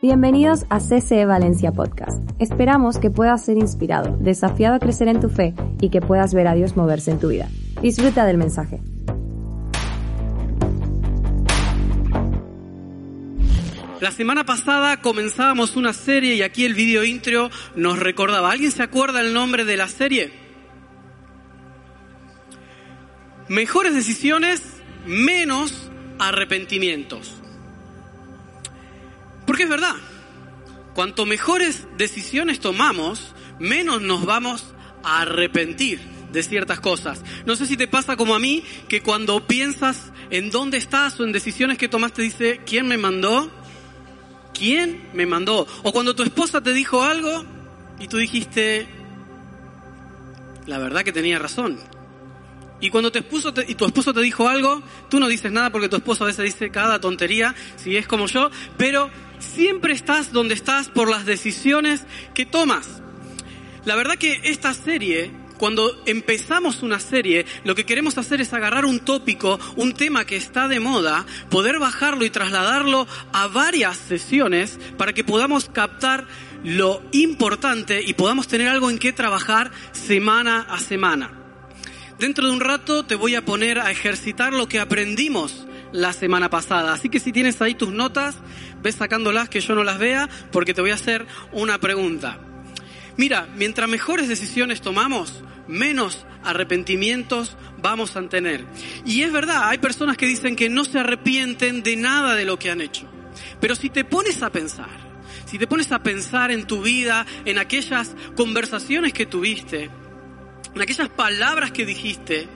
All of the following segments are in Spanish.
Bienvenidos a CCE Valencia Podcast. Esperamos que puedas ser inspirado, desafiado a crecer en tu fe y que puedas ver a Dios moverse en tu vida. Disfruta del mensaje. La semana pasada comenzábamos una serie y aquí el video intro nos recordaba. ¿Alguien se acuerda el nombre de la serie? Mejores decisiones, menos arrepentimientos. Porque es verdad, cuanto mejores decisiones tomamos, menos nos vamos a arrepentir de ciertas cosas. No sé si te pasa como a mí, que cuando piensas en dónde estás o en decisiones que tomaste, dice, ¿quién me mandó? ¿Quién me mandó? O cuando tu esposa te dijo algo y tú dijiste, la verdad que tenía razón. Y cuando tu esposo, te, y tu esposo te dijo algo, tú no dices nada porque tu esposo a veces dice cada tontería, si es como yo, pero siempre estás donde estás por las decisiones que tomas. La verdad que esta serie cuando empezamos una serie, lo que queremos hacer es agarrar un tópico, un tema que está de moda, poder bajarlo y trasladarlo a varias sesiones para que podamos captar lo importante y podamos tener algo en qué trabajar semana a semana. Dentro de un rato te voy a poner a ejercitar lo que aprendimos la semana pasada. Así que si tienes ahí tus notas, ves sacándolas que yo no las vea porque te voy a hacer una pregunta. Mira, mientras mejores decisiones tomamos, menos arrepentimientos vamos a tener. Y es verdad, hay personas que dicen que no se arrepienten de nada de lo que han hecho. Pero si te pones a pensar, si te pones a pensar en tu vida, en aquellas conversaciones que tuviste, en aquellas palabras que dijiste,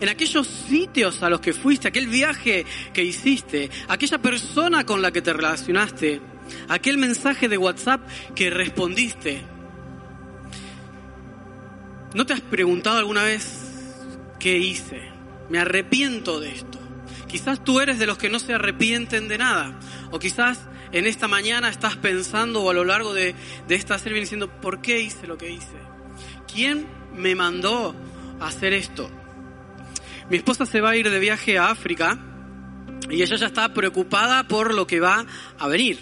en aquellos sitios a los que fuiste, aquel viaje que hiciste, aquella persona con la que te relacionaste, aquel mensaje de WhatsApp que respondiste, ¿No te has preguntado alguna vez qué hice? Me arrepiento de esto. Quizás tú eres de los que no se arrepienten de nada. O quizás en esta mañana estás pensando o a lo largo de, esta serie diciendo, ¿por qué hice lo que hice? ¿Quién me mandó a hacer esto? Mi esposa se va a ir de viaje a África y ella ya está preocupada por lo que va a venir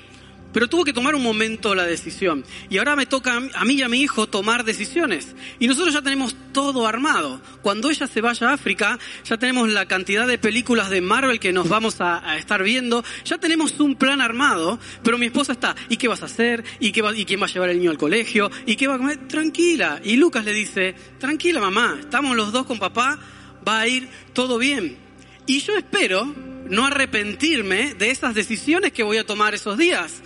pero tuvo que tomar un momento la decisión. Y ahora me toca a mí y a mi hijo tomar decisiones. Y nosotros ya tenemos todo armado. Cuando ella se vaya a África, ya tenemos la cantidad de películas de Marvel que nos vamos a, estar viendo. Ya tenemos un plan armado, pero mi esposa está, ¿y qué vas a hacer? ¿Y, qué ¿Y quién va a llevar el niño al colegio? ¿Y qué va a comer? Tranquila. Y Lucas le dice, tranquila mamá, estamos los dos con papá, va a ir todo bien. Y yo espero no arrepentirme de esas decisiones que voy a tomar esos días.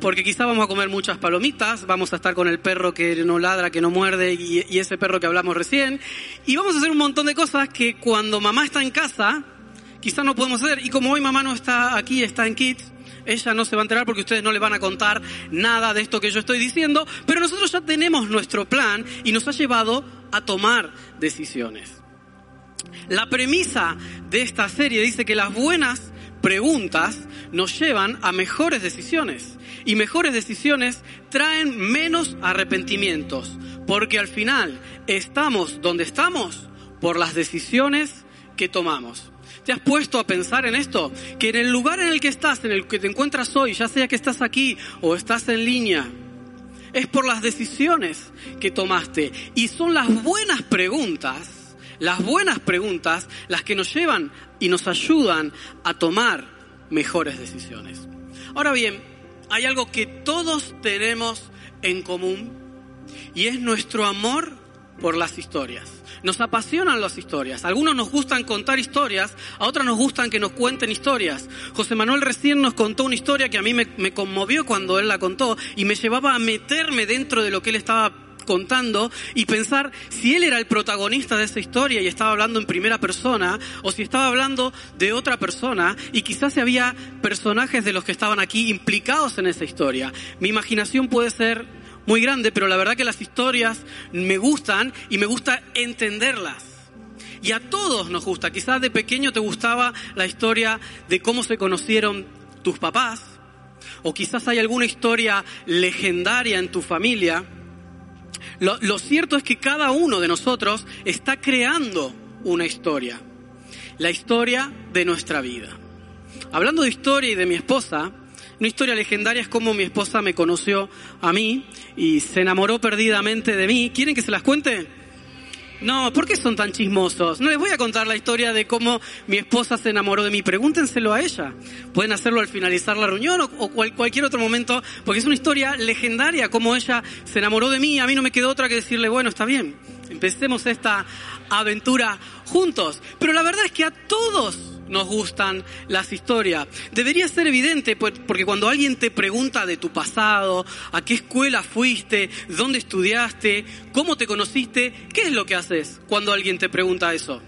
Porque quizá vamos a comer muchas palomitas, vamos a estar con el perro que no ladra, que no muerde y, ese perro que hablamos recién, y vamos a hacer un montón de cosas que cuando mamá está en casa, quizá no podemos hacer, y como hoy mamá no está aquí, está en Kids, ella no se va a enterar porque ustedes no le van a contar nada de esto que yo estoy diciendo, pero nosotros ya tenemos nuestro plan y nos ha llevado a tomar decisiones. La premisa de esta serie dice que las buenas preguntas nos llevan a mejores decisiones. Y mejores decisiones traen menos arrepentimientos, porque al final estamos donde estamos por las decisiones que tomamos. ¿Te has puesto a pensar en esto? Que en el lugar en el que estás, en el que te encuentras hoy, ya sea que estás aquí o estás en línea, es por las decisiones que tomaste. Y son las buenas preguntas, las buenas preguntas, las que nos llevan y nos ayudan a tomar mejores decisiones. Ahora bien, hay algo que todos tenemos en común y es nuestro amor por las historias. Nos apasionan las historias. algunos nos gustan contar historias, a otros nos gustan que nos cuenten historias. José Manuel recién nos contó una historia que a mí me, me conmovió cuando él la contó y me llevaba a meterme dentro de lo que él estaba contando y pensar si él era el protagonista de esa historia y estaba hablando en primera persona o si estaba hablando de otra persona y quizás había personajes de los que estaban aquí implicados en esa historia. Mi imaginación puede ser muy grande, pero la verdad que las historias me gustan y me gusta entenderlas. Y a todos nos gusta. Quizás de pequeño te gustaba la historia de cómo se conocieron tus papás. O quizás hay alguna historia legendaria en tu familia. Lo, cierto es que cada uno de nosotros está creando una historia. la historia de nuestra vida. Hablando de historia y de mi esposa, una historia legendaria es cómo mi esposa me conoció a mí y se enamoró perdidamente de mí. ¿Quieren que se las cuente? No, ¿por qué son tan chismosos? No les voy a contar la historia de cómo mi esposa se enamoró de mí. Pregúntenselo a ella. Pueden hacerlo al finalizar la reunión o, cualquier otro momento, porque es una historia legendaria, cómo ella se enamoró de mí. A mí no me quedó otra que decirle, bueno, está bien, empecemos esta aventura juntos. Pero la verdad es que a todos nos gustan las historias. Debería ser evidente, pues, porque cuando alguien te pregunta de tu pasado, a qué escuela fuiste, dónde estudiaste, cómo te conociste, ¿qué es lo que haces cuando alguien te pregunta eso?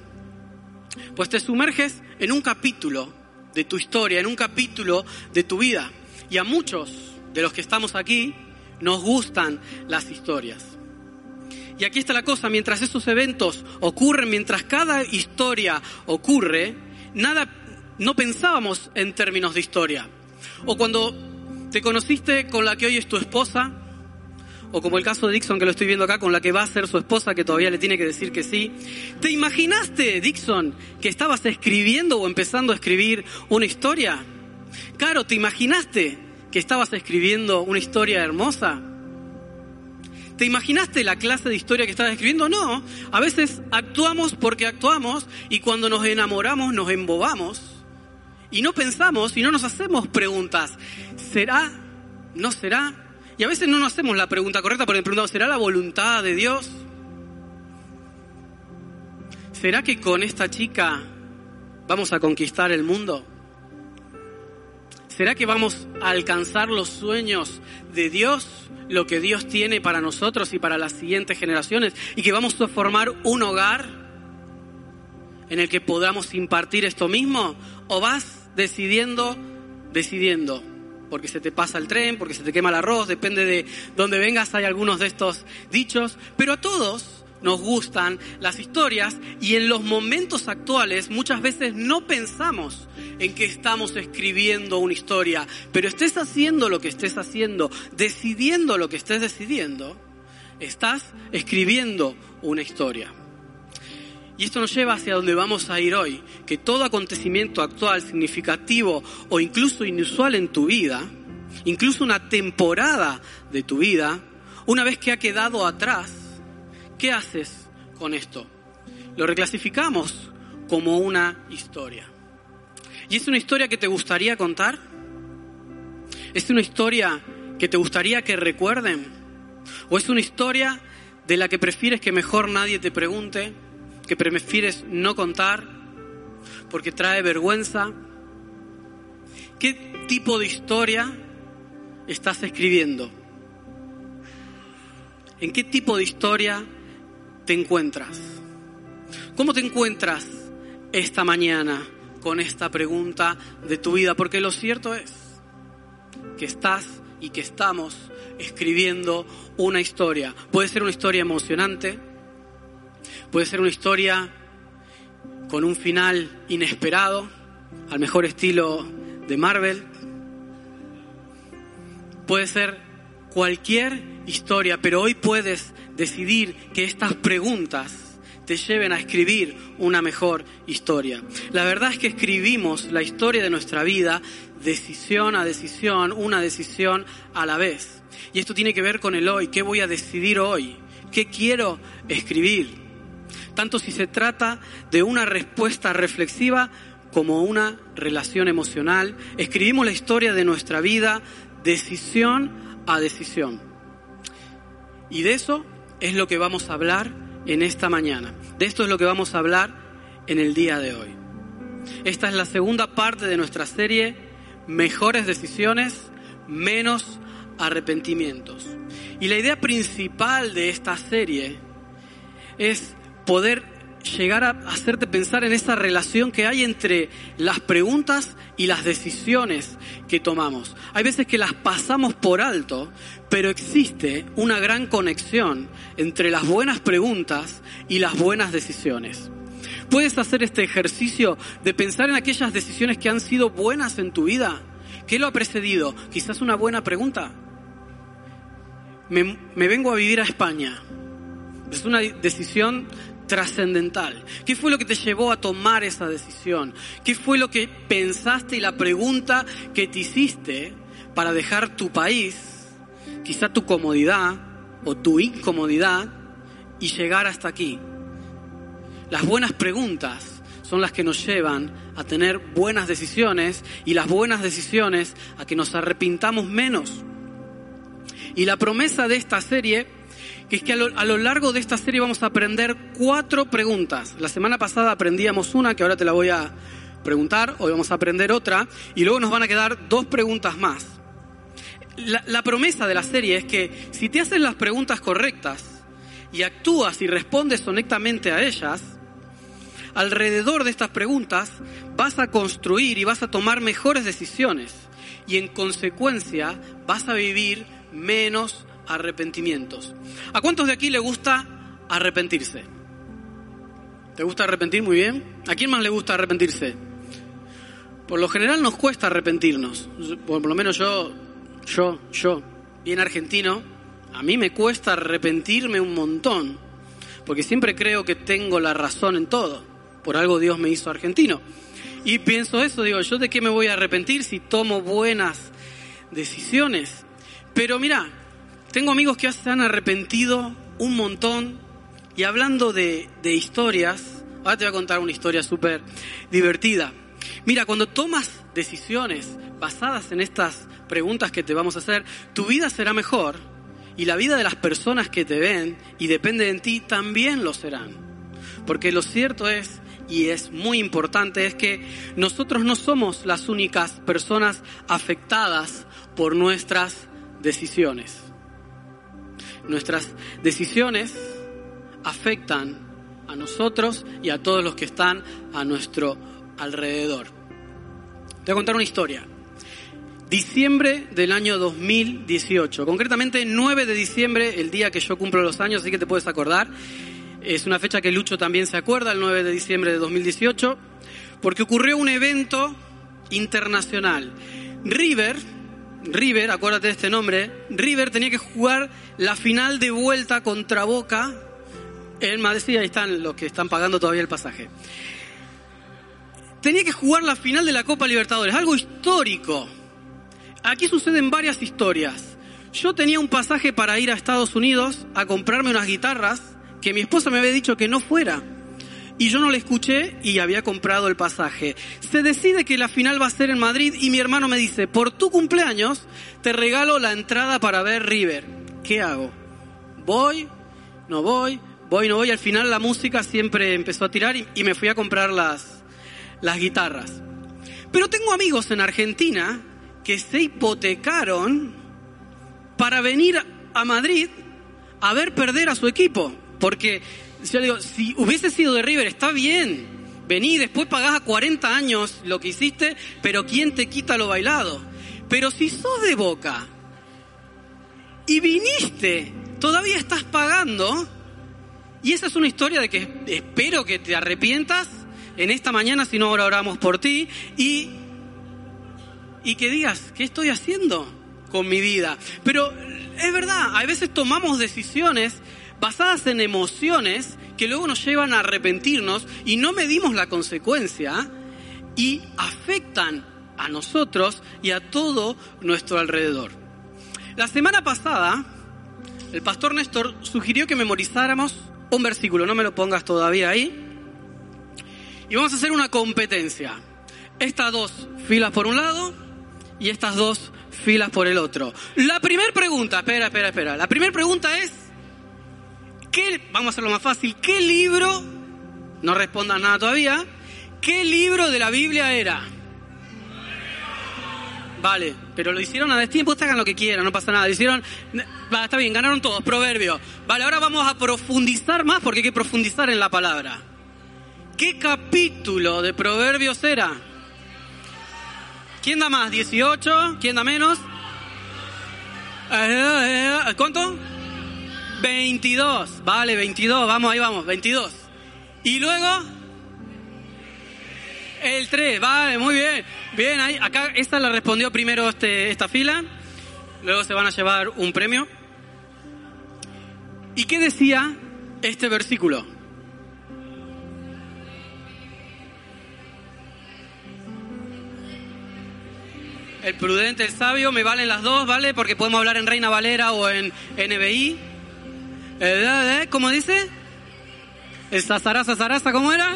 Pues te sumerges en un capítulo de tu historia, en un capítulo de tu vida. Y a muchos de los que estamos aquí nos gustan las historias. Y aquí está la cosa, mientras esos eventos ocurren, mientras cada historia ocurre, nada, no pensábamos en términos de historia. O cuando te conociste con la que hoy es tu esposa, o como el caso de Dixon que lo estoy viendo acá, con la que va a ser su esposa, que todavía le tiene que decir que sí. ¿Te imaginaste, Dixon, que estabas escribiendo o empezando a escribir una historia? Claro, ¿te imaginaste que estabas escribiendo una historia hermosa? ¿Te imaginaste la clase de historia que estabas escribiendo? No. A veces actuamos porque actuamos y cuando nos enamoramos nos embobamos y no pensamos y no nos hacemos preguntas. ¿Será? ¿No será? Y a veces no nos hacemos la pregunta correcta porque preguntamos, ¿será la voluntad de Dios? ¿Será que con esta chica vamos a conquistar el mundo? ¿Será que vamos a alcanzar los sueños de Dios, lo que Dios tiene para nosotros y para las siguientes generaciones? ¿Y que vamos a formar un hogar en el que podamos impartir esto mismo? ¿O vas decidiendo, decidiendo? Porque se te pasa el tren, porque se te quema el arroz, depende de dónde vengas, hay algunos de estos dichos, pero a todos nos gustan las historias y en los momentos actuales muchas veces no pensamos en que estamos escribiendo una historia, pero estés haciendo lo que estés haciendo, decidiendo lo que estés decidiendo, estás escribiendo una historia. Y esto nos lleva hacia donde vamos a ir hoy, que todo acontecimiento actual, significativo o incluso inusual en tu vida, incluso una temporada de tu vida, una vez que ha quedado atrás, ¿Qué haces con esto? Lo reclasificamos como una historia. ¿Y es una historia que te gustaría contar? ¿Es una historia que te gustaría que recuerden? ¿O es una historia de la que prefieres que mejor nadie te pregunte, que prefieres no contar porque trae vergüenza? ¿Qué tipo de historia estás escribiendo? ¿En qué tipo de historia te encuentras? ¿Cómo te encuentras esta mañana con esta pregunta de tu vida? Porque lo cierto es que estás y que estamos escribiendo una historia. Puede ser una historia emocionante, puede ser una historia con un final inesperado, al mejor estilo de Marvel. Puede ser cualquier historia, pero hoy puedes decidir que estas preguntas te lleven a escribir una mejor historia. La verdad es que escribimos la historia de nuestra vida decisión a decisión, una decisión a la vez. Y esto tiene que ver con el hoy, qué voy a decidir hoy, qué quiero escribir. Tanto si se trata de una respuesta reflexiva como una relación emocional, escribimos la historia de nuestra vida decisión a decisión. Y de eso es lo que vamos a hablar en esta mañana. De esto es lo que vamos a hablar en el día de hoy. Esta es la segunda parte de nuestra serie, Mejores decisiones, menos arrepentimientos. Y la idea principal de esta serie es poder llegar a hacerte pensar en esa relación que hay entre las preguntas y las decisiones que tomamos. Hay veces que las pasamos por alto, pero existe una gran conexión entre las buenas preguntas y las buenas decisiones. Puedes hacer este ejercicio de pensar en aquellas decisiones que han sido buenas en tu vida. ¿Qué lo ha precedido? Quizás una buena pregunta. Me, me vengo a vivir a España. Es una decisión trascendental? ¿Qué fue lo que te llevó a tomar esa decisión? ¿Qué fue lo que pensaste y la pregunta que te hiciste para dejar tu país, quizá tu comodidad o tu incomodidad y llegar hasta aquí? Las buenas preguntas son las que nos llevan a tener buenas decisiones y las buenas decisiones a que nos arrepintamos menos. Y la promesa de esta serie que es que a lo, largo de esta serie vamos a aprender cuatro preguntas. La semana pasada aprendíamos una, que ahora te la voy a preguntar, hoy vamos a aprender otra, y luego nos van a quedar dos preguntas más. La, promesa de la serie es que si te haces las preguntas correctas y actúas y respondes honestamente a ellas, alrededor de estas preguntas vas a construir y vas a tomar mejores decisiones y en consecuencia vas a vivir menos arrepentimientos. ¿A cuántos de aquí le gusta arrepentirse? ¿Te gusta arrepentir muy bien? ¿A quién más le gusta arrepentirse? Por lo general nos cuesta arrepentirnos. Por lo menos yo, yo, yo, bien argentino, a mí me cuesta arrepentirme un montón. Porque siempre creo que tengo la razón en todo. Por algo Dios me hizo argentino. Y pienso eso, digo, ¿yo de qué me voy a arrepentir si tomo buenas decisiones? Pero mira, tengo amigos que se han arrepentido un montón y hablando de, historias, ahora te voy a contar una historia súper divertida. Mira, cuando tomas decisiones basadas en estas preguntas que te vamos a hacer, tu vida será mejor y la vida de las personas que te ven y depende de ti también lo serán. Porque lo cierto es, y es muy importante, es que nosotros no somos las únicas personas afectadas por nuestras decisiones. Nuestras decisiones afectan a nosotros y a todos los que están a nuestro alrededor. Te voy a contar una historia. Diciembre del año 2018, concretamente 9 de diciembre, el día que yo cumplo los años, así que te puedes acordar. Es una fecha que Lucho también se acuerda, el 9 de diciembre de 2018, porque ocurrió un evento internacional. River, River, acuérdate de este nombre, River tenía que jugar la final de vuelta contra Boca en Madrid, ahí están los que están pagando todavía el pasaje. Tenía que jugar la final de la Copa Libertadores, algo histórico. Aquí suceden varias historias. Yo tenía un pasaje para ir a Estados Unidos a comprarme unas guitarras que mi esposa me había dicho que no fuera y yo no le escuché y había comprado el pasaje. Se decide que la final va a ser en Madrid y mi hermano me dice, por tu cumpleaños te regalo la entrada para ver River. ¿Qué hago? ¿Voy? ¿No voy? ¿Voy? ¿No voy? Al final la música siempre empezó a tirar y, me fui a comprar las, las guitarras. Pero tengo amigos en Argentina que se hipotecaron para venir a Madrid a ver perder a su equipo. Porque si hubiese sido de River, está bien. Vení, después pagás a 40 años lo que hiciste, pero ¿quién te quita lo bailado? Pero si sos de boca y viniste, todavía estás pagando. Y esa es una historia de que espero que te arrepientas en esta mañana, si no ahora oramos por ti, y, y que digas, ¿qué estoy haciendo con mi vida? Pero es verdad, a veces tomamos decisiones basadas en emociones que luego nos llevan a arrepentirnos y no medimos la consecuencia y afectan a nosotros y a todo nuestro alrededor. La semana pasada, el pastor Néstor sugirió que memorizáramos un versículo, no me lo pongas todavía ahí, y vamos a hacer una competencia. Estas dos filas por un lado y estas dos filas por el otro. La primera pregunta, espera, espera, espera. La primera pregunta es, ¿Qué, vamos a hacerlo más fácil, ¿qué libro, no respondan nada todavía, qué libro de la Biblia era? Vale, pero lo hicieron a destiempo, hagan lo que quieran, no pasa nada. hicieron, está bien, ganaron todos, proverbio. Vale, ahora vamos a profundizar más porque hay que profundizar en la palabra. ¿Qué capítulo de proverbios era? ¿Quién da más? ¿18? ¿Quién da menos? Eh, eh, eh, ¿Cuánto? 22. Vale, 22. Vamos, ahí vamos. 22. Y luego. El 3. Vale, muy bien. Bien, ahí. Acá, esta la respondió primero este, esta fila. Luego se van a llevar un premio. ¿Y qué decía este versículo? El prudente, el sabio, me valen las dos, ¿vale? Porque podemos hablar en Reina Valera o en NBI. Eh, ¿Cómo dice? El Sazará, ¿cómo era?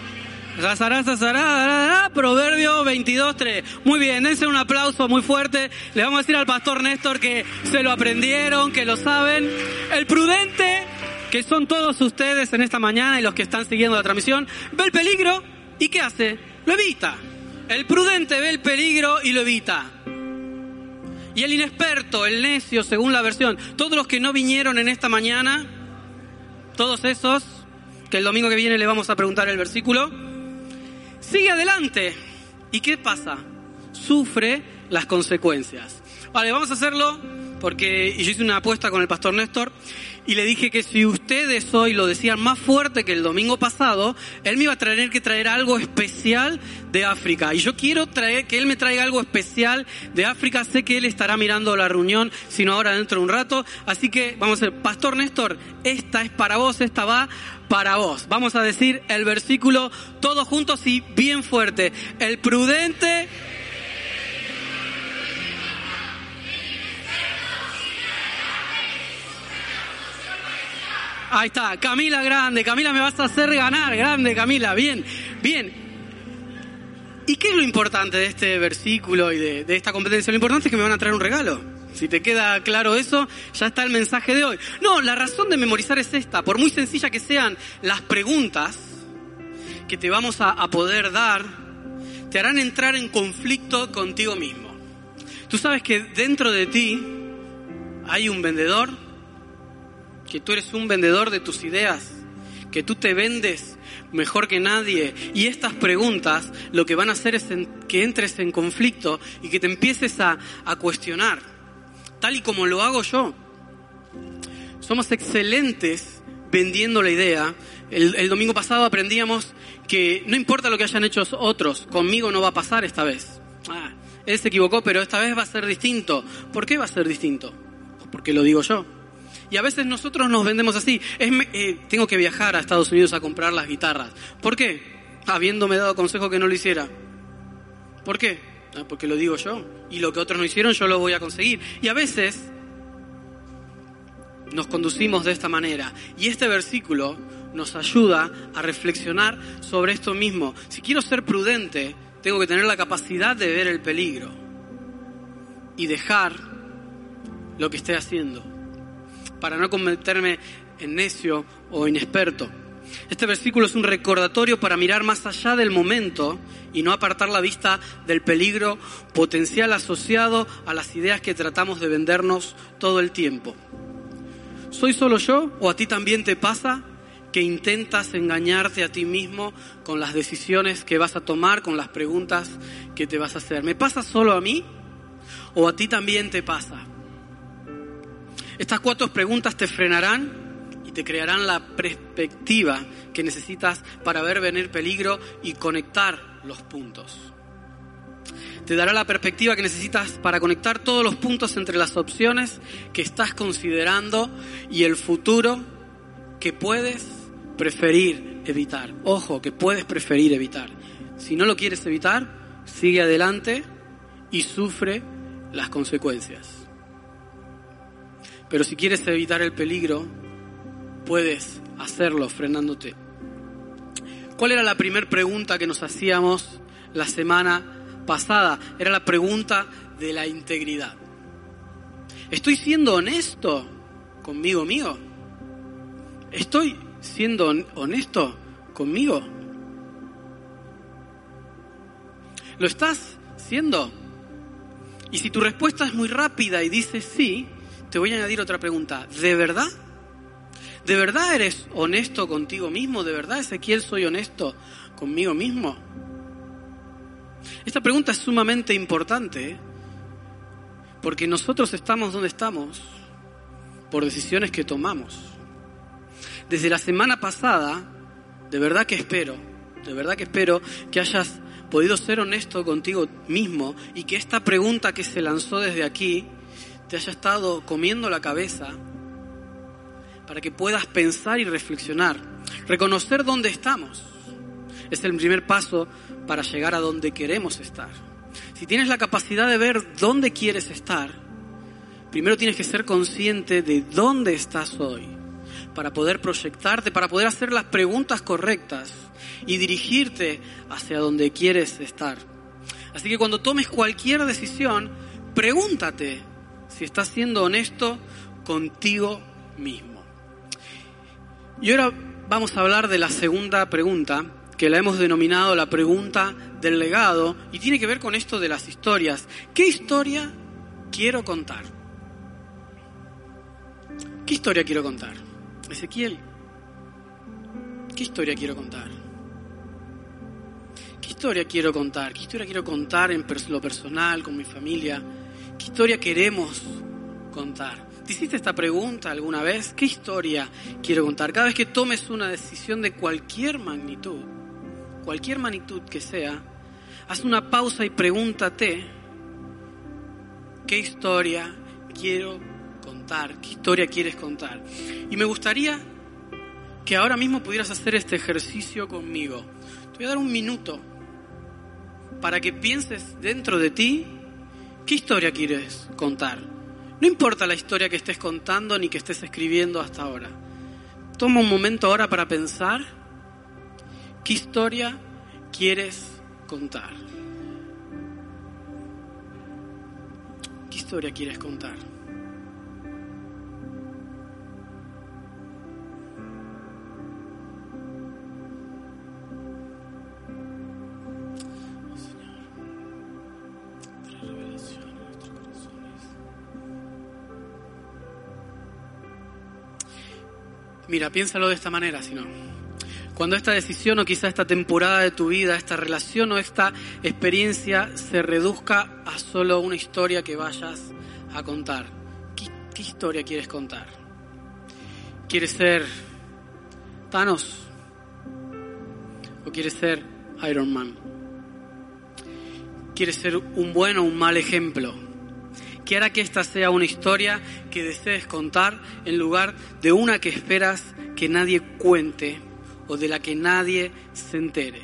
Sazará, Sazará, Proverbio 22.3. Muy bien, dense un aplauso muy fuerte. Le vamos a decir al pastor Néstor que se lo aprendieron, que lo saben. El prudente, que son todos ustedes en esta mañana y los que están siguiendo la transmisión, ve el peligro y ¿qué hace? Lo evita. El prudente ve el peligro y lo evita. Y el inexperto, el necio, según la versión, todos los que no vinieron en esta mañana, todos esos, que el domingo que viene le vamos a preguntar el versículo, sigue adelante. ¿Y qué pasa? Sufre las consecuencias. Vale, vamos a hacerlo porque yo hice una apuesta con el pastor Néstor y le dije que si ustedes hoy lo decían más fuerte que el domingo pasado, él me iba a tener que traer algo especial de África. Y yo quiero traer, que él me traiga algo especial de África. Sé que él estará mirando la reunión, sino ahora dentro de un rato. Así que vamos a ver, Pastor Néstor, esta es para vos, esta va para vos. Vamos a decir el versículo todos juntos y bien fuerte. El prudente Ahí está, Camila grande, Camila me vas a hacer ganar, grande Camila, bien, bien. ¿Y qué es lo importante de este versículo y de, esta competencia? Lo importante es que me van a traer un regalo. Si te queda claro eso, ya está el mensaje de hoy. No, la razón de memorizar es esta. Por muy sencilla que sean las preguntas que te vamos a, a poder dar, te harán entrar en conflicto contigo mismo. Tú sabes que dentro de ti hay un vendedor que tú eres un vendedor de tus ideas, que tú te vendes mejor que nadie. Y estas preguntas lo que van a hacer es que entres en conflicto y que te empieces a, cuestionar, tal y como lo hago yo. Somos excelentes vendiendo la idea. El, domingo pasado aprendíamos que no importa lo que hayan hecho otros, conmigo no va a pasar esta vez. Ah, él se equivocó, pero esta vez va a ser distinto. ¿Por qué va a ser distinto? Porque lo digo yo. Y a veces nosotros nos vendemos así. Eh, tengo que viajar a Estados Unidos a comprar las guitarras. ¿Por qué? Habiéndome dado consejo que no lo hiciera. ¿Por qué? Ah, porque lo digo yo. Y lo que otros no hicieron yo lo voy a conseguir. Y a veces nos conducimos de esta manera. Y este versículo nos ayuda a reflexionar sobre esto mismo. Si quiero ser prudente, tengo que tener la capacidad de ver el peligro y dejar lo que esté haciendo para no convertirme en necio o inexperto. Este versículo es un recordatorio para mirar más allá del momento y no apartar la vista del peligro potencial asociado a las ideas que tratamos de vendernos todo el tiempo. ¿Soy solo yo o a ti también te pasa que intentas engañarte a ti mismo con las decisiones que vas a tomar, con las preguntas que te vas a hacer? ¿Me pasa solo a mí o a ti también te pasa? Estas cuatro preguntas te frenarán y te crearán la perspectiva que necesitas para ver venir peligro y conectar los puntos. Te dará la perspectiva que necesitas para conectar todos los puntos entre las opciones que estás considerando y el futuro que puedes preferir evitar. Ojo, que puedes preferir evitar. Si no lo quieres evitar, sigue adelante y sufre las consecuencias. Pero si quieres evitar el peligro, puedes hacerlo frenándote. ¿Cuál era la primera pregunta que nos hacíamos la semana pasada? Era la pregunta de la integridad. ¿Estoy siendo honesto conmigo mío? ¿Estoy siendo honesto conmigo? ¿Lo estás siendo? Y si tu respuesta es muy rápida y dices sí, te voy a añadir otra pregunta. ¿De verdad? ¿De verdad eres honesto contigo mismo? ¿De verdad, Ezequiel, soy honesto conmigo mismo? Esta pregunta es sumamente importante ¿eh? porque nosotros estamos donde estamos por decisiones que tomamos. Desde la semana pasada, de verdad que espero, de verdad que espero que hayas podido ser honesto contigo mismo y que esta pregunta que se lanzó desde aquí te haya estado comiendo la cabeza para que puedas pensar y reflexionar. Reconocer dónde estamos es el primer paso para llegar a donde queremos estar. si tienes la capacidad de ver dónde quieres estar, primero tienes que ser consciente de dónde estás hoy, para poder proyectarte, para poder hacer las preguntas correctas y dirigirte hacia donde quieres estar. Así que cuando tomes cualquier decisión, pregúntate si estás siendo honesto contigo mismo. Y ahora vamos a hablar de la segunda pregunta, que la hemos denominado la pregunta del legado, y tiene que ver con esto de las historias. ¿Qué historia quiero contar? ¿Qué historia quiero contar? Ezequiel, ¿qué historia quiero contar? ¿Qué historia quiero contar? ¿Qué historia quiero contar en lo personal, con mi familia? ¿Qué historia queremos contar? ¿Te hiciste esta pregunta alguna vez? ¿Qué historia quiero contar? Cada vez que tomes una decisión de cualquier magnitud, cualquier magnitud que sea, haz una pausa y pregúntate, ¿qué historia quiero contar? ¿Qué historia quieres contar? Y me gustaría que ahora mismo pudieras hacer este ejercicio conmigo. Te voy a dar un minuto para que pienses dentro de ti qué historia quieres contar. No importa la historia que estés contando ni que estés escribiendo hasta ahora. Toma un momento ahora para pensar qué historia quieres contar. ¿Qué historia quieres contar? Mira, piénsalo de esta manera, si no. Cuando esta decisión o quizá esta temporada de tu vida, esta relación o esta experiencia se reduzca a solo una historia que vayas a contar. ¿Qué, qué historia quieres contar? ¿Quieres ser Thanos? ¿O quieres ser Iron Man? ¿Quieres ser un buen o un mal ejemplo? Hará que esta sea una historia que desees contar en lugar de una que esperas que nadie cuente o de la que nadie se entere.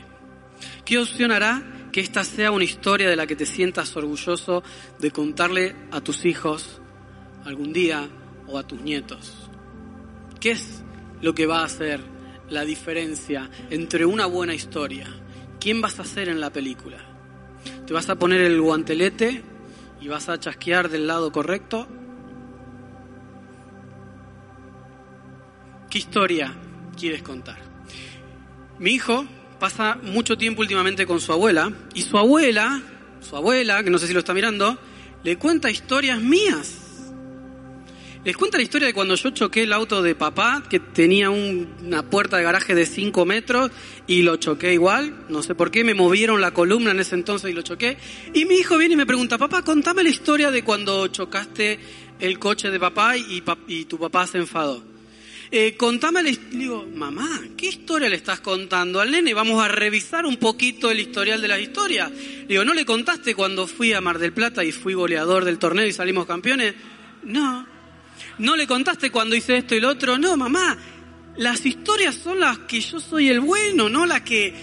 ¿Qué opción hará que esta sea una historia de la que te sientas orgulloso de contarle a tus hijos algún día o a tus nietos? ¿Qué es lo que va a hacer la diferencia entre una buena historia? ¿Quién vas a ser en la película? ¿Te vas a poner el guantelete y vas a chasquear del lado correcto. ¿Qué historia quieres contar? Mi hijo pasa mucho tiempo últimamente con su abuela y su abuela, su abuela, que no sé si lo está mirando, le cuenta historias mías les cuenta la historia de cuando yo choqué el auto de papá, que tenía una puerta de garaje de 5 metros y lo choqué igual. No sé por qué, me movieron la columna en ese entonces y lo choqué. Y mi hijo viene y me pregunta, papá, contame la historia de cuando chocaste el coche de papá y, y tu papá se enfadó. Eh, contame la Digo, mamá, ¿qué historia le estás contando al nene? Vamos a revisar un poquito el historial de la historia. Digo, ¿no le contaste cuando fui a Mar del Plata y fui goleador del torneo y salimos campeones? No. ¿No le contaste cuando hice esto y lo otro? No, mamá, las historias son las que yo soy el bueno, no las que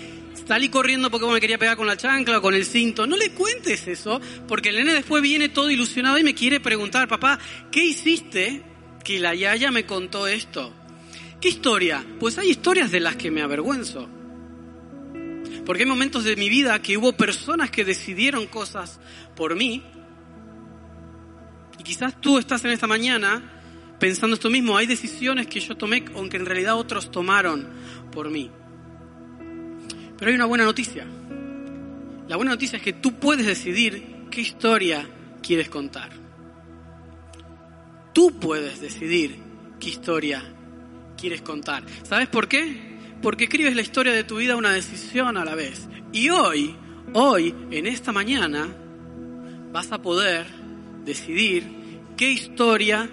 salí corriendo porque me quería pegar con la chancla o con el cinto. No le cuentes eso, porque el nene después viene todo ilusionado y me quiere preguntar, papá, ¿qué hiciste que la Yaya me contó esto? ¿Qué historia? Pues hay historias de las que me avergüenzo. Porque hay momentos de mi vida que hubo personas que decidieron cosas por mí. Y quizás tú estás en esta mañana pensando esto mismo, hay decisiones que yo tomé, aunque en realidad otros tomaron por mí. Pero hay una buena noticia. La buena noticia es que tú puedes decidir qué historia quieres contar. Tú puedes decidir qué historia quieres contar. ¿Sabes por qué? Porque escribes la historia de tu vida una decisión a la vez. Y hoy, hoy, en esta mañana, vas a poder decidir qué historia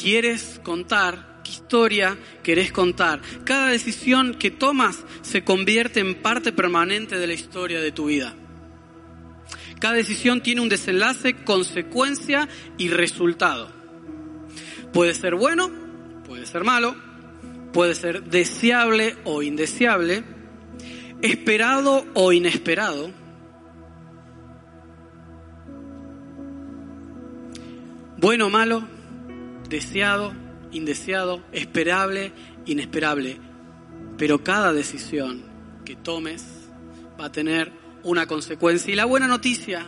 quieres contar, qué historia querés contar. Cada decisión que tomas se convierte en parte permanente de la historia de tu vida. Cada decisión tiene un desenlace, consecuencia y resultado. Puede ser bueno, puede ser malo, puede ser deseable o indeseable, esperado o inesperado. Bueno o malo, deseado, indeseado, esperable, inesperable. Pero cada decisión que tomes va a tener una consecuencia. Y la buena noticia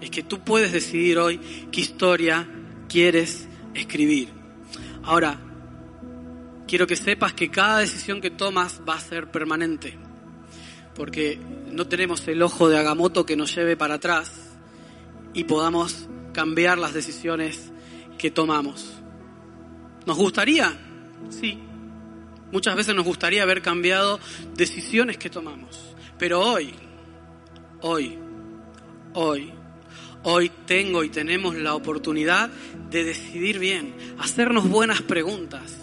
es que tú puedes decidir hoy qué historia quieres escribir. Ahora, quiero que sepas que cada decisión que tomas va a ser permanente, porque no tenemos el ojo de Agamotto que nos lleve para atrás y podamos cambiar las decisiones que tomamos. ¿Nos gustaría? Sí. Muchas veces nos gustaría haber cambiado decisiones que tomamos. Pero hoy, hoy, hoy, hoy tengo y tenemos la oportunidad de decidir bien, hacernos buenas preguntas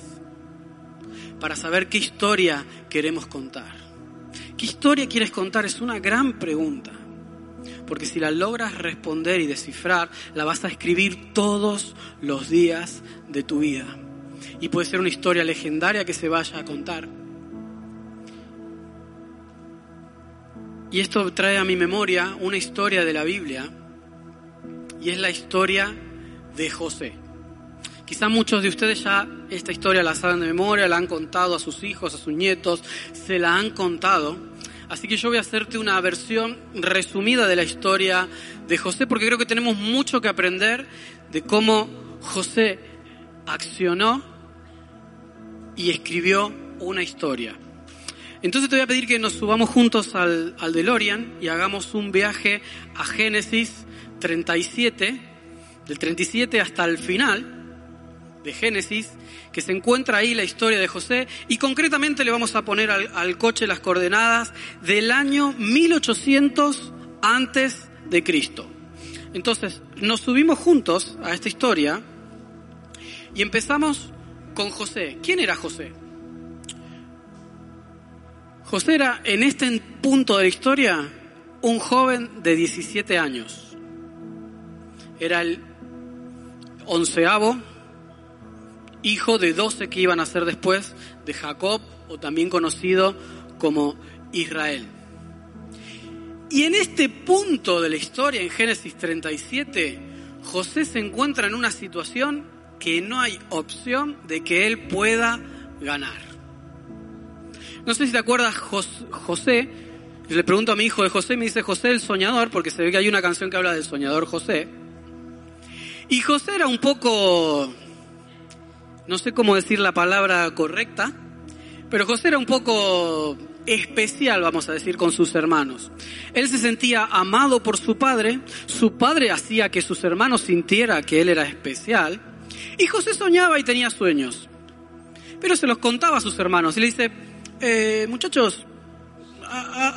para saber qué historia queremos contar. ¿Qué historia quieres contar? Es una gran pregunta. Porque si la logras responder y descifrar, la vas a escribir todos los días de tu vida. Y puede ser una historia legendaria que se vaya a contar. Y esto trae a mi memoria una historia de la Biblia. Y es la historia de José. Quizá muchos de ustedes ya esta historia la saben de memoria, la han contado a sus hijos, a sus nietos, se la han contado. Así que yo voy a hacerte una versión resumida de la historia de José, porque creo que tenemos mucho que aprender de cómo José accionó y escribió una historia. Entonces te voy a pedir que nos subamos juntos al, al DeLorean y hagamos un viaje a Génesis 37, del 37 hasta el final de Génesis, que se encuentra ahí la historia de José, y concretamente le vamos a poner al, coche las coordenadas del año 1800 antes de Cristo. Entonces, nos subimos juntos a esta historia y empezamos con José. ¿Quién era José? José era, en este punto de la historia, un joven de 17 años. Era el onceavo hijo de doce que iban a ser después de Jacob, o también conocido como Israel. Y en este punto de la historia, en Génesis 37, José se encuentra en una situación que no hay opción de que él pueda ganar. No sé si te acuerdas, José, le pregunto a mi hijo de José, me dice José el soñador, porque se ve que hay una canción que habla del soñador José. Y José era un poco no sé cómo decir la palabra correcta, pero José era un poco especial, vamos a decir, con sus hermanos. Él se sentía amado por su padre, su padre hacía que sus hermanos sintiera que él era especial, y José soñaba y tenía sueños. Pero se los contaba a sus hermanos y le dice, eh, muchachos,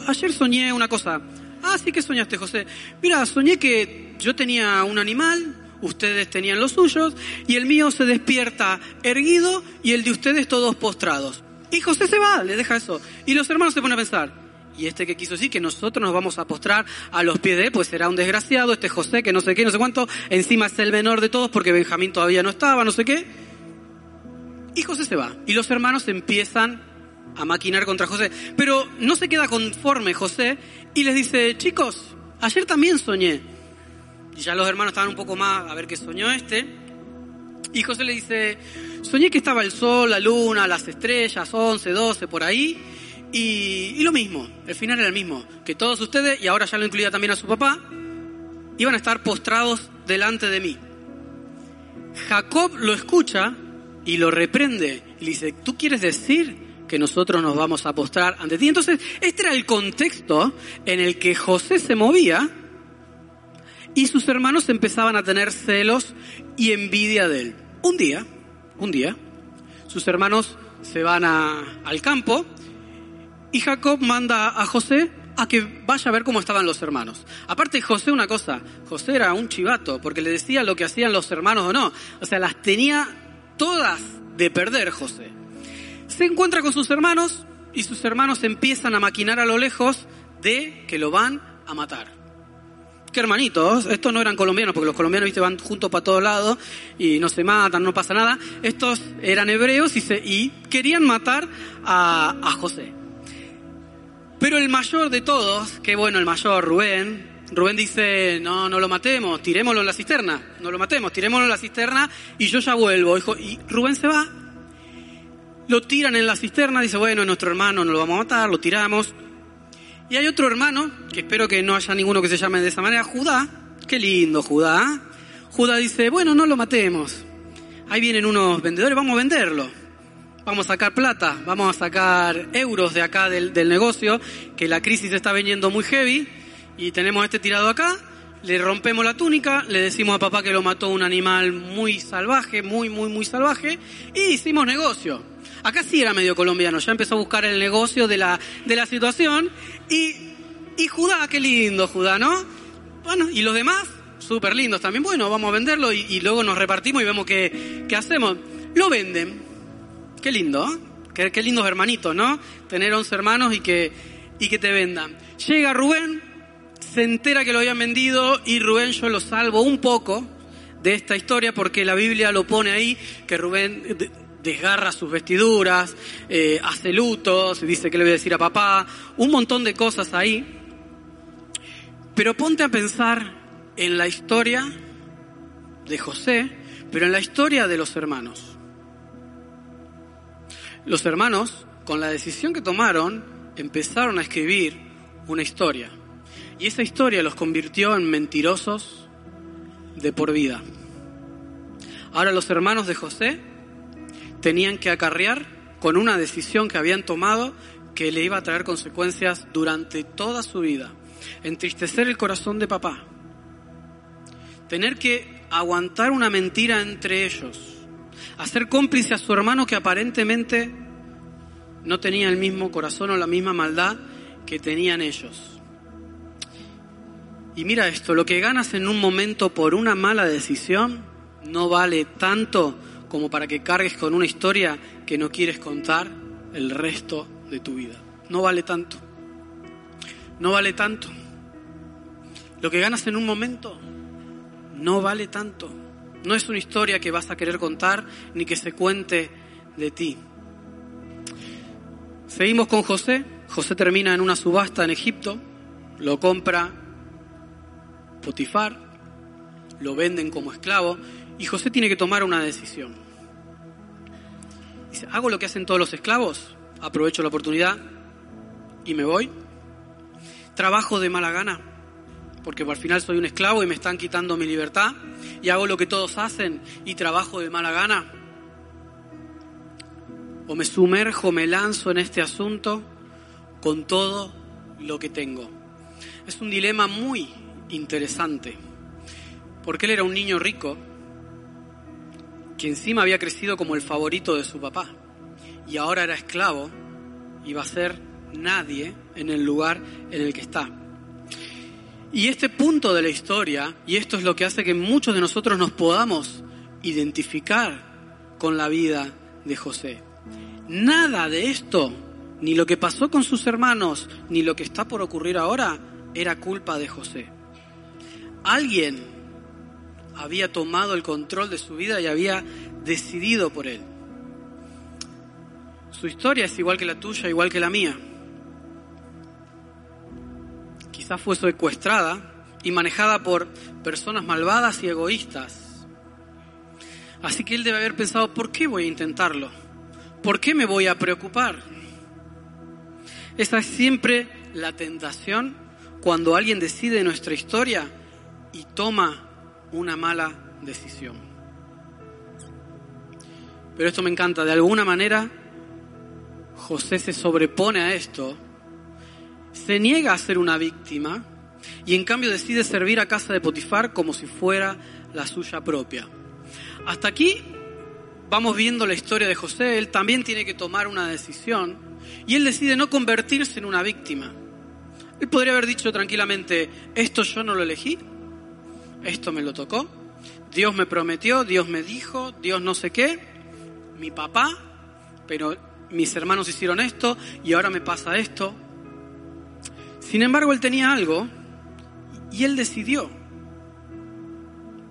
ayer soñé una cosa. Ah, sí que soñaste, José. Mira, soñé que yo tenía un animal, ustedes tenían los suyos, y el mío se despierta erguido y el de ustedes todos postrados. Y José se va, le deja eso. Y los hermanos se ponen a pensar, y este que quiso decir que nosotros nos vamos a postrar a los pies de él, pues será un desgraciado, este José que no sé qué, no sé cuánto, encima es el menor de todos porque Benjamín todavía no estaba, no sé qué. Y José se va. Y los hermanos empiezan a maquinar contra José. Pero no se queda conforme José y les dice, chicos, ayer también soñé. Y ya los hermanos estaban un poco más a ver qué soñó este. Y José le dice, soñé que estaba el sol, la luna, las estrellas, 11, 12, por ahí. Y, lo mismo, el final era el mismo, que todos ustedes, y ahora ya lo incluía también a su papá, iban a estar postrados delante de mí. Jacob lo escucha y lo reprende. Y le dice, ¿tú quieres decir que nosotros nos vamos a postrar ante ti? Entonces, este era el contexto en el que José se movía y sus hermanos empezaban a tener celos y envidia de él. Un día, un día, sus hermanos se van al campo y Jacob manda a José a que vaya a ver cómo estaban los hermanos. Aparte, José, una cosa, José era un chivato, porque le decía lo que hacían los hermanos o no. O sea, las tenía todas de perder José. Se encuentra con sus hermanos y sus hermanos empiezan a maquinar a lo lejos de que lo van a matar qué hermanitos, estos no eran colombianos, porque los colombianos ¿viste? van juntos para todos lados y no se matan, no pasa nada. Estos eran hebreos y, querían matar a, José. Pero el mayor de todos, que bueno, el mayor Rubén, Rubén dice, no, no lo matemos, tirémoslo en la cisterna, no lo matemos, tirémoslo en la cisterna y yo ya vuelvo. Y Rubén se va, lo tiran en la cisterna, dice, bueno, es nuestro hermano, no lo vamos a matar, lo tiramos. Y hay otro hermano, que espero que no haya ninguno que se llame de esa manera, Judá, qué lindo Judá. Judá dice, bueno, no lo matemos. Ahí vienen unos vendedores, vamos a venderlo. Vamos a sacar plata, vamos a sacar euros de acá del, del negocio, que la crisis está viniendo muy heavy y tenemos este tirado acá, le rompemos la túnica, le decimos a papá que lo mató un animal muy salvaje, muy, muy, muy salvaje, y hicimos negocio. Acá sí era medio colombiano, ya empezó a buscar el negocio de la, de la situación, y, y Judá, qué lindo Judá, ¿no? Bueno, y los demás, súper lindos también, bueno, vamos a venderlo y, y, luego nos repartimos y vemos qué, qué hacemos. Lo venden, qué lindo, ¿eh? qué, qué lindos hermanitos, ¿no? Tener 11 hermanos y que, y que te vendan. Llega Rubén, se entera que lo habían vendido y Rubén yo lo salvo un poco de esta historia porque la Biblia lo pone ahí, que Rubén desgarra sus vestiduras, eh, hace lutos, dice que le voy a decir a papá, un montón de cosas ahí. Pero ponte a pensar en la historia de José, pero en la historia de los hermanos. Los hermanos, con la decisión que tomaron, empezaron a escribir una historia. Y esa historia los convirtió en mentirosos de por vida. Ahora los hermanos de José tenían que acarrear con una decisión que habían tomado que le iba a traer consecuencias durante toda su vida. Entristecer el corazón de papá. Tener que aguantar una mentira entre ellos. Hacer cómplice a su hermano que aparentemente no tenía el mismo corazón o la misma maldad que tenían ellos. Y mira esto, lo que ganas en un momento por una mala decisión no vale tanto como para que cargues con una historia que no quieres contar el resto de tu vida. No vale tanto. No vale tanto. Lo que ganas en un momento no vale tanto. No es una historia que vas a querer contar ni que se cuente de ti. Seguimos con José. José termina en una subasta en Egipto, lo compra Potifar, lo venden como esclavo y José tiene que tomar una decisión. Dice, ¿hago lo que hacen todos los esclavos? Aprovecho la oportunidad y me voy. Trabajo de mala gana, porque al final soy un esclavo y me están quitando mi libertad y hago lo que todos hacen y trabajo de mala gana. O me sumerjo, me lanzo en este asunto con todo lo que tengo. Es un dilema muy interesante, porque él era un niño rico que encima había crecido como el favorito de su papá y ahora era esclavo y va a ser nadie en el lugar en el que está. Y este punto de la historia, y esto es lo que hace que muchos de nosotros nos podamos identificar con la vida de José. Nada de esto, ni lo que pasó con sus hermanos, ni lo que está por ocurrir ahora, era culpa de José alguien había tomado el control de su vida y había decidido por él. Su historia es igual que la tuya, igual que la mía. Fue secuestrada y manejada por personas malvadas y egoístas. Así que él debe haber pensado, ¿por qué voy a intentarlo? ¿Por qué me voy a preocupar? Esa es siempre la tentación cuando alguien decide nuestra historia y toma una mala decisión. Pero esto me encanta, de alguna manera José se sobrepone a esto, se niega a ser una víctima y en cambio decide servir a casa de Potifar como si fuera la suya propia. Hasta aquí vamos viendo la historia de José, él también tiene que tomar una decisión y él decide no convertirse en una víctima. Él podría haber dicho tranquilamente, esto yo no lo elegí, esto me lo tocó, Dios me prometió, Dios me dijo, Dios no sé qué, mi papá, pero mis hermanos hicieron esto y ahora me pasa esto. Sin embargo, él tenía algo y él decidió.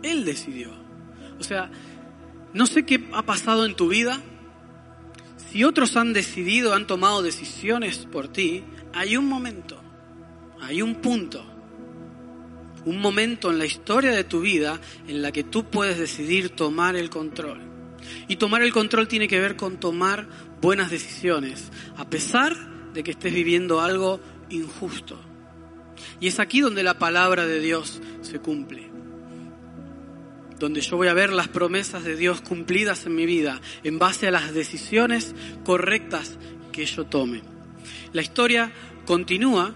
Él decidió. O sea, no sé qué ha pasado en tu vida. Si otros han decidido, han tomado decisiones por ti, hay un momento, hay un punto un momento en la historia de tu vida en la que tú puedes decidir tomar el control. Y tomar el control tiene que ver con tomar buenas decisiones, a pesar de que estés viviendo algo injusto. Y es aquí donde la palabra de Dios se cumple. Donde yo voy a ver las promesas de Dios cumplidas en mi vida en base a las decisiones correctas que yo tome. La historia continúa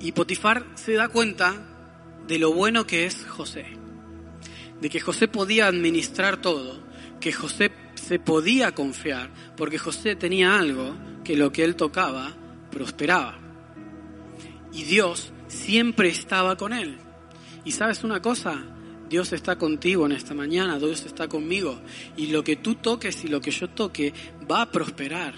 y Potifar se da cuenta de lo bueno que es José. De que José podía administrar todo, que José se podía confiar, porque José tenía algo que lo que él tocaba prosperaba. Y Dios siempre estaba con él. Y sabes una cosa, Dios está contigo en esta mañana, Dios está conmigo. Y lo que tú toques y lo que yo toque va a prosperar.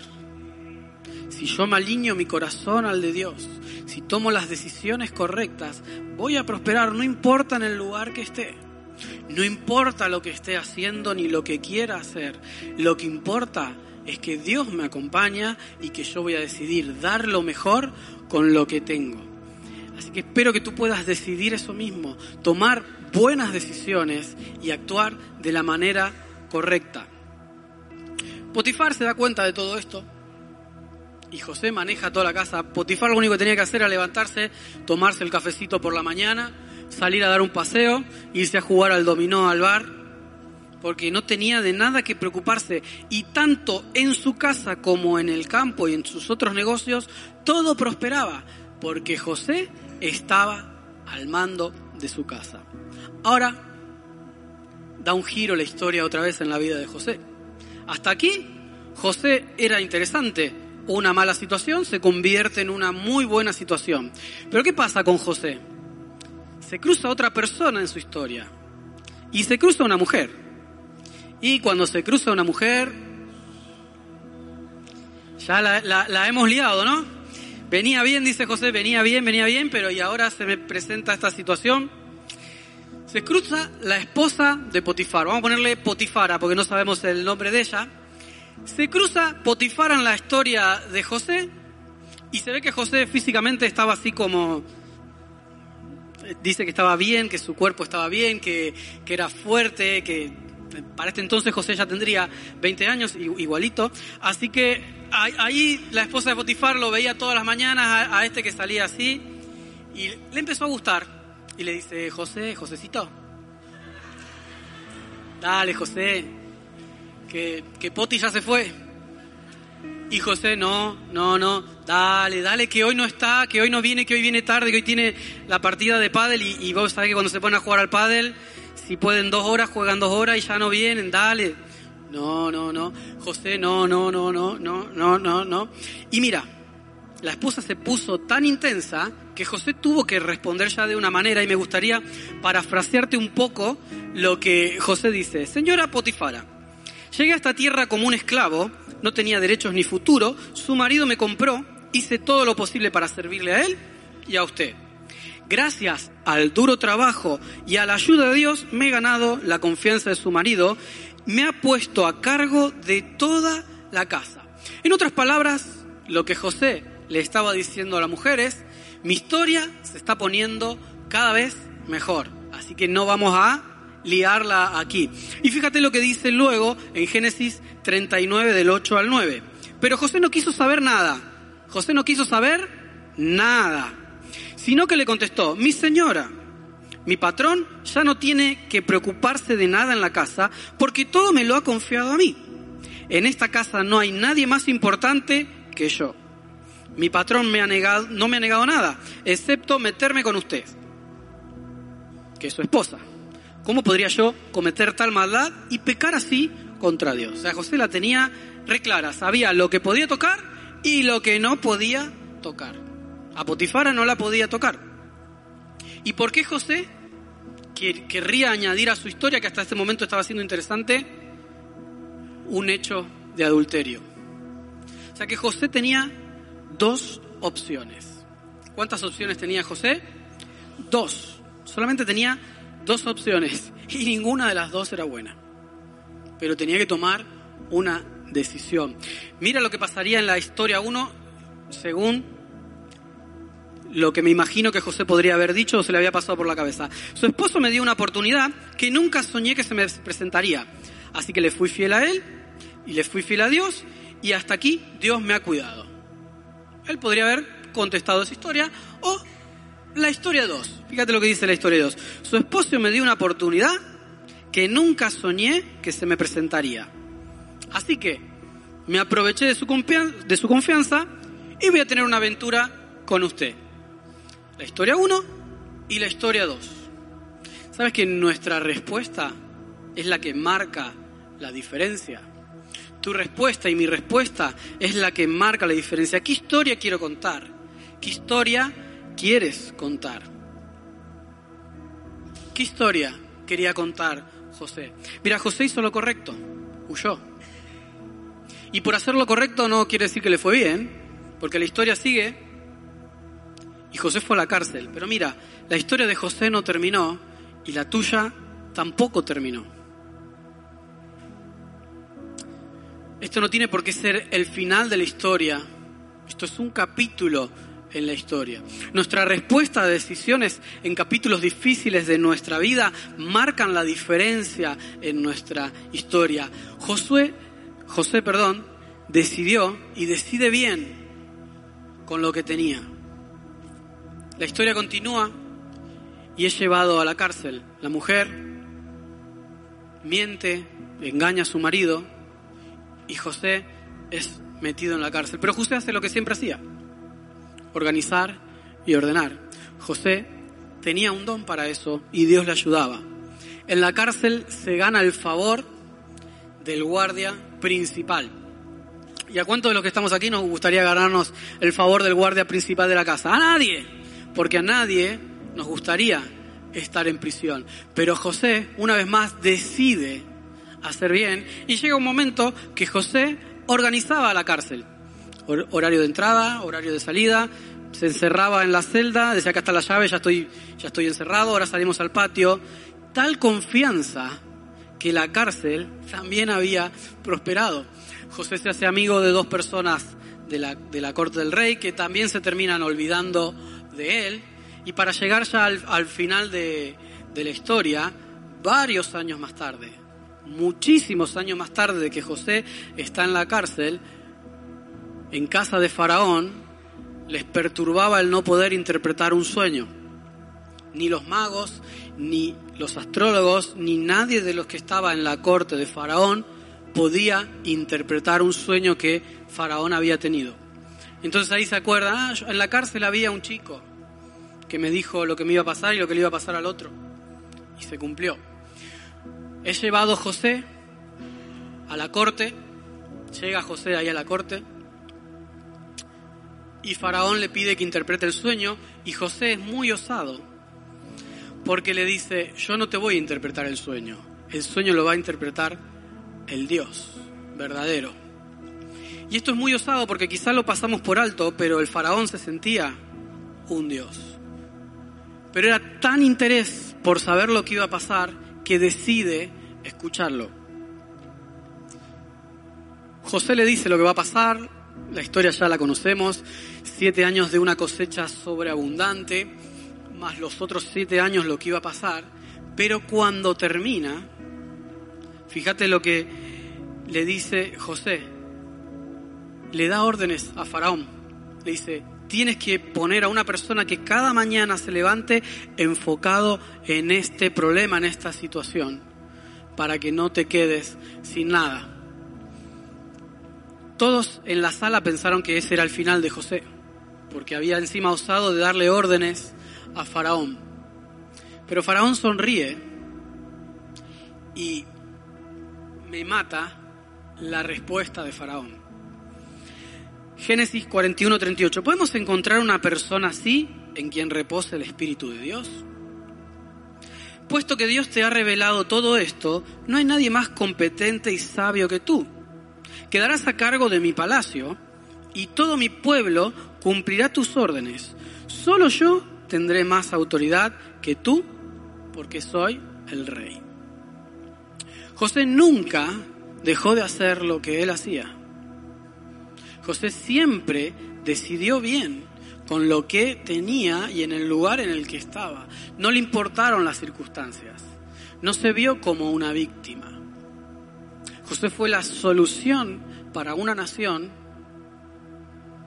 Si yo me alineo mi corazón al de Dios, si tomo las decisiones correctas, voy a prosperar, no importa en el lugar que esté. No importa lo que esté haciendo ni lo que quiera hacer. Lo que importa es que Dios me acompaña y que yo voy a decidir dar lo mejor con lo que tengo. Así que espero que tú puedas decidir eso mismo, tomar buenas decisiones y actuar de la manera correcta. Potifar se da cuenta de todo esto y José maneja toda la casa. Potifar lo único que tenía que hacer era levantarse, tomarse el cafecito por la mañana, salir a dar un paseo, irse a jugar al dominó al bar, porque no tenía de nada que preocuparse. Y tanto en su casa como en el campo y en sus otros negocios, todo prosperaba, porque José estaba al mando de su casa. Ahora da un giro la historia otra vez en la vida de José. Hasta aquí, José era interesante, una mala situación se convierte en una muy buena situación. Pero ¿qué pasa con José? Se cruza otra persona en su historia y se cruza una mujer. Y cuando se cruza una mujer, ya la, hemos liado, ¿no? Venía bien, dice José, venía bien, venía bien, pero y ahora se me presenta esta situación. Se cruza la esposa de Potifar. Vamos a ponerle Potifara porque no sabemos el nombre de ella. Se cruza Potifar en la historia de José y se ve que José físicamente estaba así como... Dice que estaba bien, que su cuerpo estaba bien, que, era fuerte, que para este entonces José ya tendría 20 años, igualito. Así que ahí la esposa de Potifar lo veía todas las mañanas a, este que salía así y le empezó a gustar. Y le dice, José, Josecito, dale José, que, que Poti ya se fue. Y José, no, no, no, dale, dale, que hoy no está, que hoy no viene, que hoy viene tarde, que hoy tiene la partida de pádel y, y vos sabés que cuando se ponen a jugar al pádel, si pueden dos horas, juegan dos horas y ya no vienen, dale. No, no, no, José, no, no, no, no, no, no, no, no. Y mira, la esposa se puso tan intensa que José tuvo que responder ya de una manera y me gustaría parafrasearte un poco lo que José dice. Señora Potifara, Llegué a esta tierra como un esclavo, no tenía derechos ni futuro, su marido me compró, hice todo lo posible para servirle a él y a usted. Gracias al duro trabajo y a la ayuda de Dios me he ganado la confianza de su marido, me ha puesto a cargo de toda la casa. En otras palabras, lo que José le estaba diciendo a las mujeres, mi historia se está poniendo cada vez mejor, así que no vamos a liarla aquí. Y fíjate lo que dice luego en Génesis 39 del 8 al 9. Pero José no quiso saber nada. José no quiso saber nada. Sino que le contestó, mi señora, mi patrón ya no tiene que preocuparse de nada en la casa porque todo me lo ha confiado a mí. En esta casa no hay nadie más importante que yo. Mi patrón me ha negado, no me ha negado nada, excepto meterme con usted, que es su esposa. ¿Cómo podría yo cometer tal maldad y pecar así contra Dios? O sea, José la tenía reclara, sabía lo que podía tocar y lo que no podía tocar. A Potifara no la podía tocar. ¿Y por qué José querría añadir a su historia, que hasta este momento estaba siendo interesante, un hecho de adulterio? O sea que José tenía dos opciones. ¿Cuántas opciones tenía José? Dos. Solamente tenía dos opciones y ninguna de las dos era buena. Pero tenía que tomar una decisión. Mira lo que pasaría en la historia 1 según lo que me imagino que José podría haber dicho o se le había pasado por la cabeza. Su esposo me dio una oportunidad que nunca soñé que se me presentaría. Así que le fui fiel a él y le fui fiel a Dios y hasta aquí Dios me ha cuidado. Él podría haber contestado esa historia o la historia 2. Fíjate lo que dice la historia 2. Su esposo me dio una oportunidad que nunca soñé que se me presentaría. Así que me aproveché de su, de su confianza y voy a tener una aventura con usted. La historia 1 y la historia 2. ¿Sabes que nuestra respuesta es la que marca la diferencia? Tu respuesta y mi respuesta es la que marca la diferencia. ¿Qué historia quiero contar? ¿Qué historia quieres contar? ¿Qué historia quería contar José? Mira, José hizo lo correcto, huyó. Y por hacer lo correcto no quiere decir que le fue bien, porque la historia sigue y José fue a la cárcel. Pero mira, la historia de José no terminó y la tuya tampoco terminó. Esto no tiene por qué ser el final de la historia. Esto es un capítulo en la historia. Nuestra respuesta a decisiones en capítulos difíciles de nuestra vida marcan la diferencia en nuestra historia. Josué, José, perdón, decidió y decide bien con lo que tenía. La historia continúa y es llevado a la cárcel. La mujer miente, engaña a su marido y José es metido en la cárcel. Pero José hace lo que siempre hacía organizar y ordenar. José tenía un don para eso y Dios le ayudaba. En la cárcel se gana el favor del guardia principal. ¿Y a cuántos de los que estamos aquí nos gustaría ganarnos el favor del guardia principal de la casa? A nadie, porque a nadie nos gustaría estar en prisión. Pero José, una vez más, decide hacer bien y llega un momento que José organizaba la cárcel horario de entrada, horario de salida, se encerraba en la celda, decía que hasta la llave, ya estoy, ya estoy encerrado, ahora salimos al patio. Tal confianza que la cárcel también había prosperado. José se hace amigo de dos personas de la, de la corte del rey que también se terminan olvidando de él. Y para llegar ya al, final de, de la historia, varios años más tarde, muchísimos años más tarde de que José está en la cárcel, en casa de Faraón les perturbaba el no poder interpretar un sueño. Ni los magos, ni los astrólogos, ni nadie de los que estaba en la corte de Faraón podía interpretar un sueño que Faraón había tenido. Entonces ahí se acuerda, ah, en la cárcel había un chico que me dijo lo que me iba a pasar y lo que le iba a pasar al otro. Y se cumplió. He llevado José a la corte, llega José ahí a la corte, y Faraón le pide que interprete el sueño y José es muy osado porque le dice, yo no te voy a interpretar el sueño, el sueño lo va a interpretar el Dios verdadero. Y esto es muy osado porque quizá lo pasamos por alto, pero el faraón se sentía un Dios. Pero era tan interés por saber lo que iba a pasar que decide escucharlo. José le dice lo que va a pasar, la historia ya la conocemos, siete años de una cosecha sobreabundante, más los otros siete años lo que iba a pasar, pero cuando termina, fíjate lo que le dice José, le da órdenes a Faraón, le dice, tienes que poner a una persona que cada mañana se levante enfocado en este problema, en esta situación, para que no te quedes sin nada. Todos en la sala pensaron que ese era el final de José, porque había encima osado de darle órdenes a Faraón. Pero Faraón sonríe y me mata la respuesta de Faraón. Génesis 41, 38. ¿Podemos encontrar una persona así en quien repose el Espíritu de Dios? Puesto que Dios te ha revelado todo esto, no hay nadie más competente y sabio que tú quedarás a cargo de mi palacio y todo mi pueblo cumplirá tus órdenes. Solo yo tendré más autoridad que tú porque soy el rey. José nunca dejó de hacer lo que él hacía. José siempre decidió bien con lo que tenía y en el lugar en el que estaba. No le importaron las circunstancias. No se vio como una víctima. José fue la solución para una nación,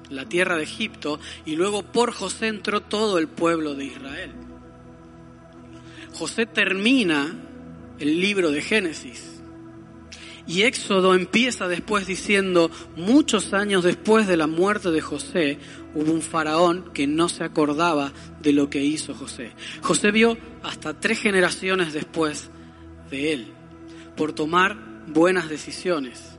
la tierra de Egipto, y luego por José entró todo el pueblo de Israel. José termina el libro de Génesis y Éxodo empieza después diciendo, muchos años después de la muerte de José, hubo un faraón que no se acordaba de lo que hizo José. José vio hasta tres generaciones después de él, por tomar buenas decisiones.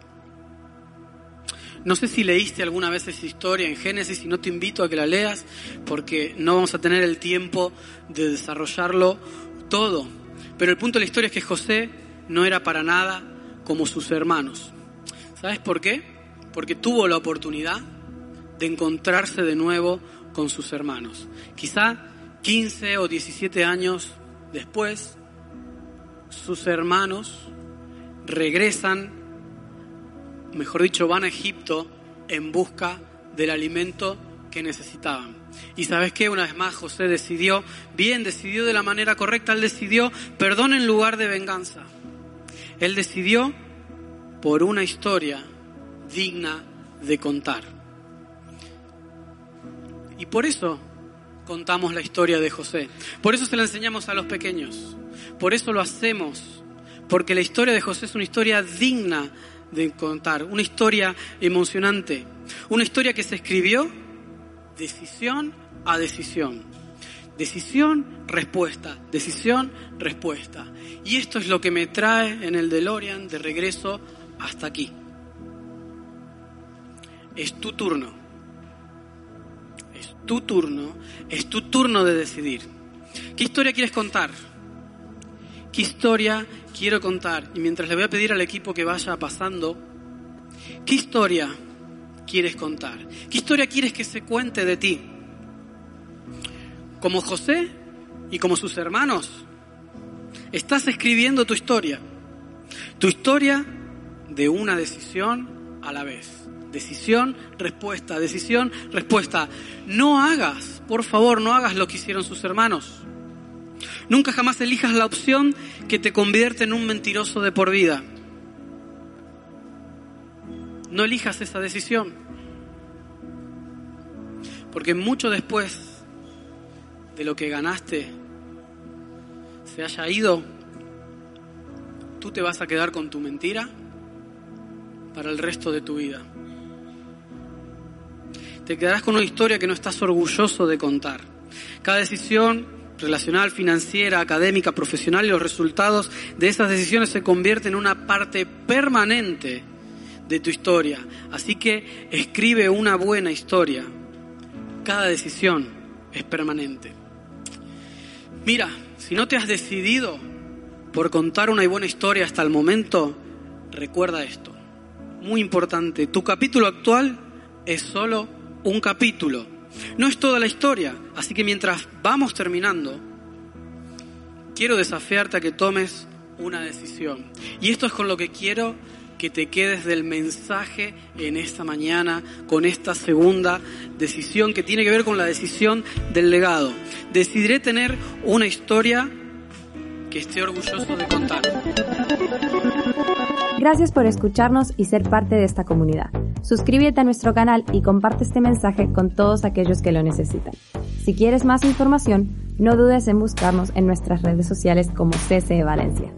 No sé si leíste alguna vez esa historia en Génesis y no te invito a que la leas porque no vamos a tener el tiempo de desarrollarlo todo. Pero el punto de la historia es que José no era para nada como sus hermanos. ¿Sabes por qué? Porque tuvo la oportunidad de encontrarse de nuevo con sus hermanos. Quizá 15 o 17 años después, sus hermanos regresan, mejor dicho, van a Egipto en busca del alimento que necesitaban. Y sabes qué, una vez más José decidió, bien, decidió de la manera correcta, él decidió perdón en lugar de venganza. Él decidió por una historia digna de contar. Y por eso contamos la historia de José. Por eso se la enseñamos a los pequeños. Por eso lo hacemos. Porque la historia de José es una historia digna de contar. Una historia emocionante. Una historia que se escribió decisión a decisión. Decisión, respuesta. Decisión, respuesta. Y esto es lo que me trae en el DeLorean de regreso hasta aquí. Es tu turno. Es tu turno. Es tu turno de decidir. ¿Qué historia quieres contar? ¿Qué historia quiero contar? Y mientras le voy a pedir al equipo que vaya pasando, ¿qué historia quieres contar? ¿Qué historia quieres que se cuente de ti? Como José y como sus hermanos, estás escribiendo tu historia. Tu historia de una decisión a la vez. Decisión, respuesta, decisión, respuesta. No hagas, por favor, no hagas lo que hicieron sus hermanos. Nunca jamás elijas la opción que te convierte en un mentiroso de por vida. No elijas esa decisión. Porque mucho después de lo que ganaste se haya ido, tú te vas a quedar con tu mentira para el resto de tu vida. Te quedarás con una historia que no estás orgulloso de contar. Cada decisión relacional, financiera, académica, profesional y los resultados de esas decisiones se convierten en una parte permanente de tu historia. Así que escribe una buena historia. Cada decisión es permanente. Mira, si no te has decidido por contar una buena historia hasta el momento, recuerda esto muy importante. Tu capítulo actual es solo un capítulo. No es toda la historia. Así que mientras vamos terminando, quiero desafiarte a que tomes una decisión. Y esto es con lo que quiero que te quedes del mensaje en esta mañana con esta segunda decisión que tiene que ver con la decisión del legado. Decidiré tener una historia que esté orgulloso de contar. Gracias por escucharnos y ser parte de esta comunidad. Suscríbete a nuestro canal y comparte este mensaje con todos aquellos que lo necesitan. Si quieres más información, no dudes en buscarnos en nuestras redes sociales como CCE Valencia.